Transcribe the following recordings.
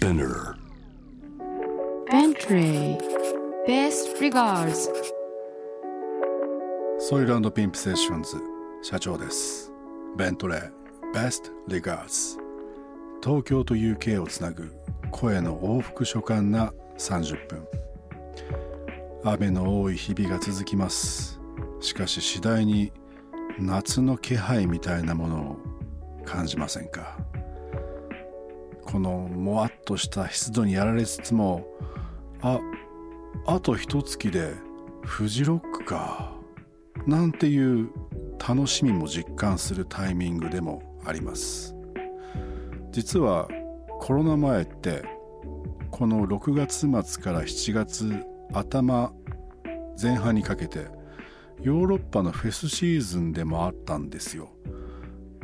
Spinner. Bentley Best regards. ソイルピンプセッションズ社長です。ベントレー Best Regards. 東京と UK をつなぐ声の往復書簡な30分。雨の多い日々が続きます。しかし次第に夏の気配みたいなものを感じませんか？このもわっとした湿度にやられつつもああと一月でフジロックかなんていう楽しみも実感するタイミングでもあります。実はコロナ前ってこの6月末から7月頭前半にかけてヨーロッパのフェスシーズンでもあったんですよ。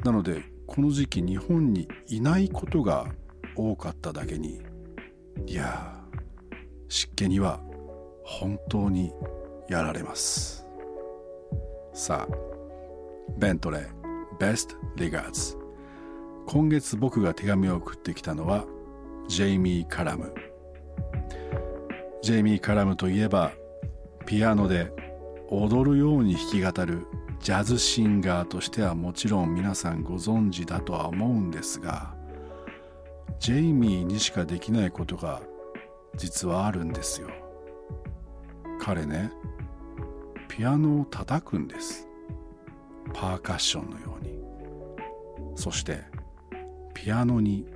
なのでこの時期日本にいないことが多かっただけにいや湿気には本当にやられます。さあベントレー Best Regards 今月僕が手紙を送ってきたのはジェイミー・カラムジェイミー・カラムといえばピアノで踊るように弾き語るジャズシンガーとしてはもちろん皆さんご存知だとは思うんですがジェイミーにしかできないことが実はあるんですよ。彼ねピアノを叩くんです。パーカッションのように。そしてピアノに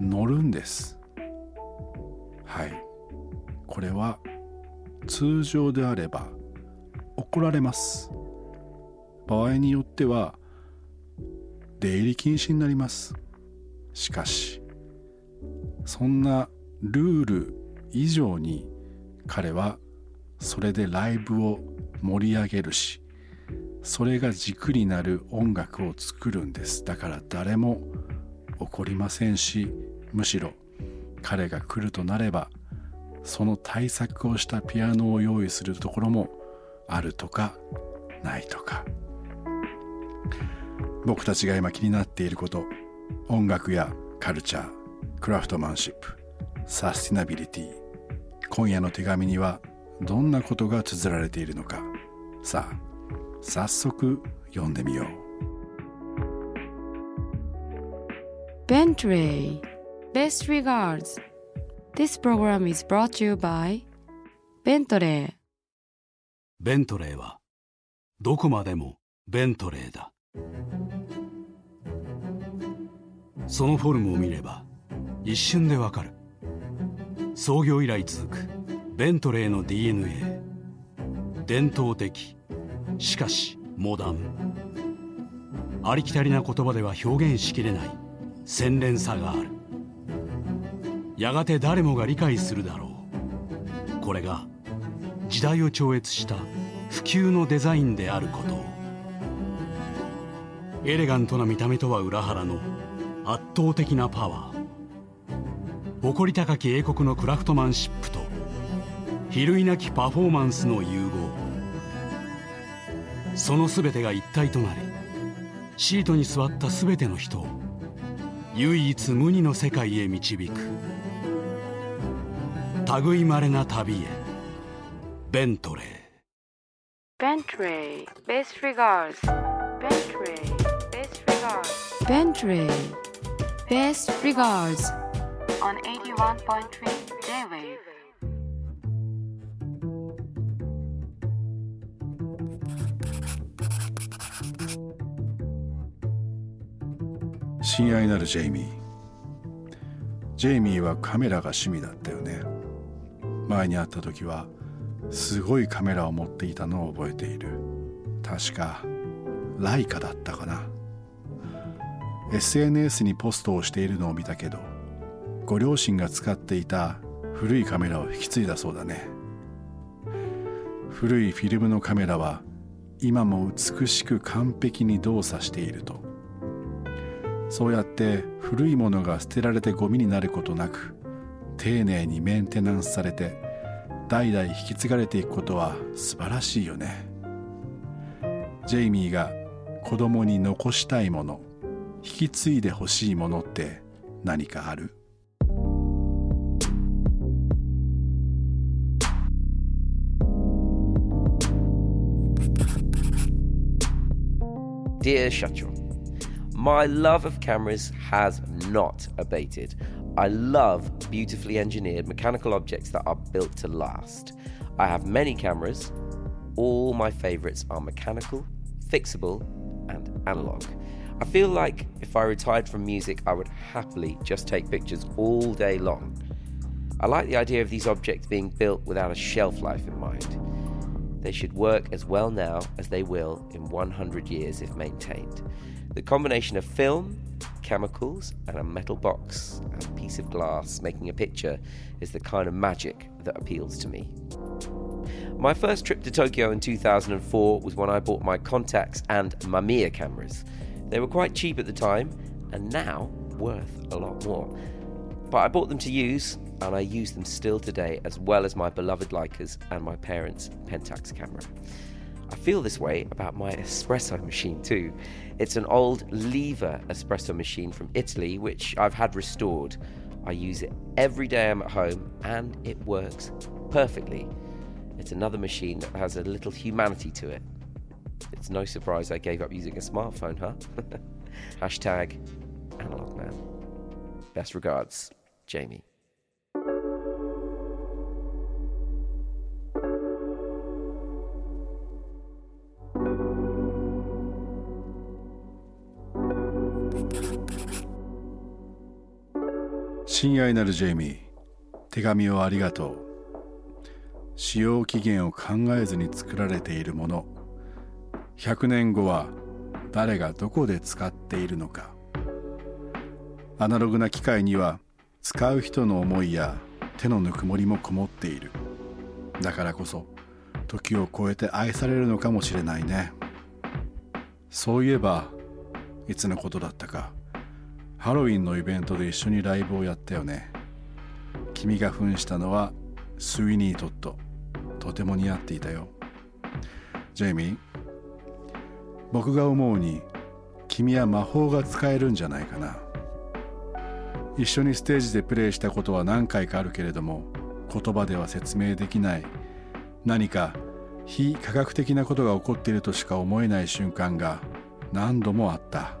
乗るんです。はい。これは通常であれば怒られます。場合によっては出入り禁止になります。しかしそんなルール以上に彼はそれでライブを盛り上げるしそれが軸になる音楽を作るんです。だから誰も怒りませんしむしろ彼が来るとなればその対策をしたピアノを用意するところもあるとかないとか。僕たちが今気になっていること音楽やカルチャークラフトマンシップサスティナビリティ。今夜の手紙にはどんなことが綴られているのか。さあ早速読んでみよう。Bentley Best regards. This program is brought to you by Bentley. ベントレーはどこまでもベントレーだ。そのフォルムを見れば一瞬でわかる。創業以来続くベントレーの DNA 伝統的しかしモダン。ありきたりな言葉では表現しきれない洗練さがある。やがて誰もが理解するだろう。これが時代を超越した普及のデザインであること。をエレガントな見た目とは裏腹の圧倒的なパワー。誇り高き英国のクラフトマンシップと比類なきパフォーマンスの融合。その全てが一体となりシートに座った全ての人を唯一無二の世界へ導く。類まれな旅へベントレー。Bentley Best regards. Bentley Best regards. Bentley Best regards on 81.3 J-Wave 親愛なるジェイミージェイミーはカメラが趣味だったよね。前に会った時はすごいカメラを持っていたのを覚えている。確かライカだったかな。SNS にポストをしているのを見たけどご両親が使っていた古いカメラを引き継いだそうだね。古いフィルムのカメラは今も美しく完璧に動作していると。そうやって古いものが捨てられてゴミになることなく丁寧にメンテナンスされて代々引き継がれていくことは素晴らしいよね。ジェイミーが子供に残したいもの引き継いでほしいものって何かある？Dear Shacho, my love of cameras has not abated. I love beautifully engineered mechanical objects that are built to last. I have many cameras. All my favourites are mechanical, fixable, and analog. I feel like if I retired from music, I would happily just take pictures all day long. I like the idea of these objects being built without a shelf life in mind. They should work as well now as they will in 100 years if maintained. The combination of film, chemicals, and a metal box and a piece of glass making a picture is the kind of magic that appeals to me. My first trip to Tokyo in 2004 was when I bought my Contax and Mamiya cameras. They were quite cheap at the time and now worth a lot more. But I bought them to use and I use them still today as well as my beloved Leicas and my parents' Pentax camera. I feel this way about my espresso machine too. It's an old lever espresso machine from Italy, which I've had restored. I use it every day I'm at home, and it works perfectly. It's another machine that has a little humanity to it. It's no surprise I gave up using a smartphone, huh? Hashtag analog man. Best regards, Jamie. 親愛なるジェイミー手紙をありがとう。使用期限を考えずに作られているもの。100年後は誰がどこで使っているのか。アナログな機械には使う人の思いや手のぬくもりもこもっている。だからこそ時を超えて愛されるのかもしれないね。そういえばいつのことだったか。ハロウィンのイベントで一緒にライブをやったよね。君が扮したのはスウィニートット。とても似合っていたよ。ジェイミー僕が思うに君は魔法が使えるんじゃないかな。一緒にステージでプレイしたことは何回かあるけれども言葉では説明できない。何か非科学的なことが起こっているとしか思えない瞬間が何度もあった。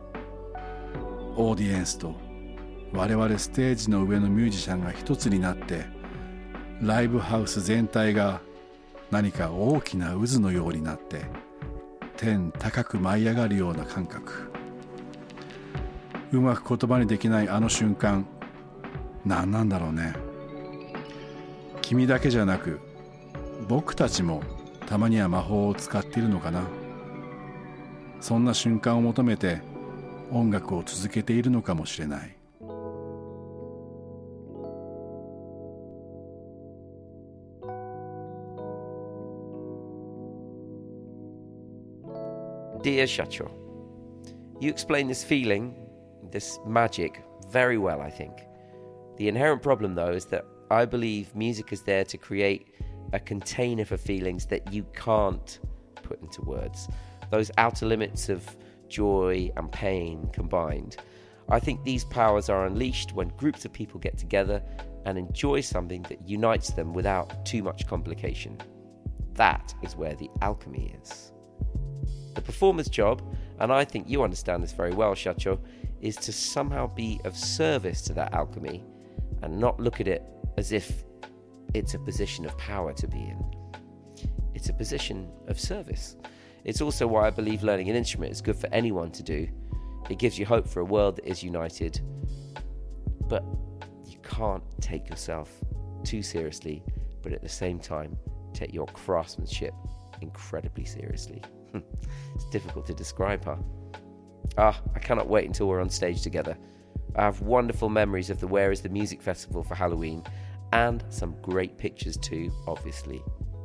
オーディエンスと我々ステージの上のミュージシャンが一つになってライブハウス全体が何か大きな渦のようになって天高く舞い上がるような感覚。うまく言葉にできないあの瞬間何なんだろうね。君だけじゃなく僕たちもたまには魔法を使っているのかな。そんな瞬間を求めて音楽を続けているのかもしれない Dear Shacho, you explain this feeling, this magic, very well, I think. The inherent problem, though, is that I believe music is there to create a container for feelings that you can't put into words. Those outer limits of joy and pain combined. I think these powers are unleashed when groups of people get together and enjoy something that unites them without too much complication. That is where the alchemy is. The performer's job, and I think you understand this very well, Shacho, is to somehow be of service to that alchemy and not look at it as if it's a position of power to be in. It's a position of service. It's also why I believe learning an instrument is good for anyone to do. It gives you hope for a world that is united, but you can't take yourself too seriously, but at the same time, take your craftsmanship incredibly seriously. it's difficult to describe, huh? Ah, I cannot wait until we're on stage together. I have wonderful memories of the Where is the Music Festival for Halloween and some great pictures too, obviously,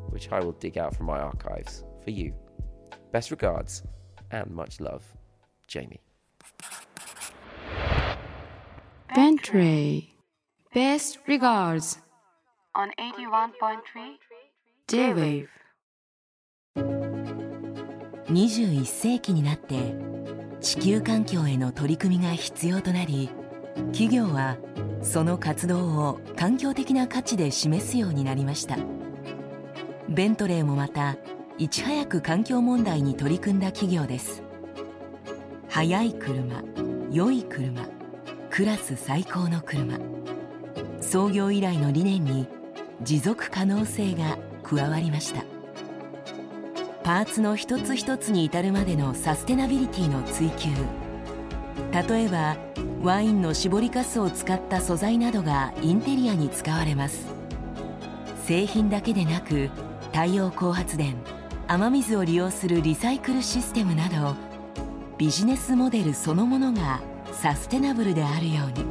which I will dig out from my archives for you. Best regards and much love, Jamie. Bentley. Best regards. on 81.3 J-Wave. 21世紀になって地球環境への取り組みが必要となり企業はその活動を環境的な価値で示すようになりましたベントレーもまたいち早く環境問題に取り組んだ企業です。速い車良い車クラス最高の車。創業以来の理念に持続可能性が加わりました。パーツの一つ一つに至るまでのサステナビリティの追求。例えばワインの搾りかすを使った素材などがインテリアに使われます。製品だけでなく太陽光発電雨水を利用するリサイクルシステムなどビジネスモデルそのものがサステナブルであるように。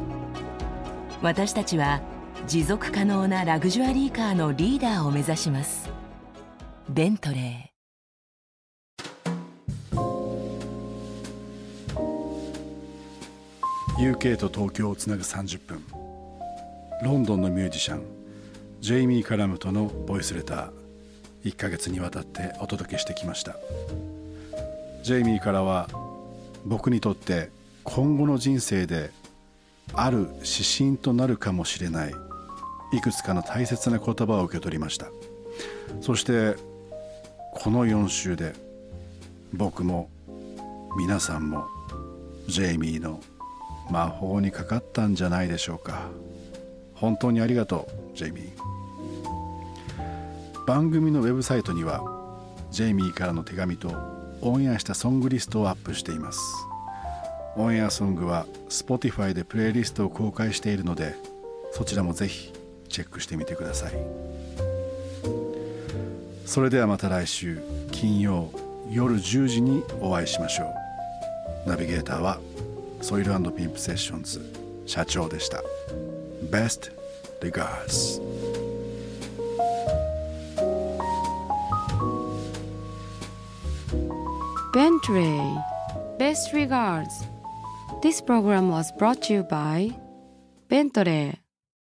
私たちは持続可能なラグジュアリーカーのリーダーを目指します。ベントレー。UK と東京をつなぐ30分。ロンドンのミュージシャンジェイミー・カラムとのボイスレター。1ヶ月にわたってお届けしてきました。ジェイミーからは僕にとって今後の人生である指針となるかもしれないいくつかの大切な言葉を受け取りました。そしてこの4週で僕も皆さんもジェイミーの魔法にかかったんじゃないでしょうか。本当にありがとうジェイミー。番組のウェブサイトにはジェイミーからの手紙とオンエアしたソングリストをアップしています。オンエアソングは Spotify でプレイリストを公開しているのでそちらもぜひチェックしてみてください。それではまた来週金曜夜10時にお会いしましょう。ナビゲーターはソイルピンプセッションズ社長でした。Best regards. Bentley. Best regards. This program was brought to you by Bentley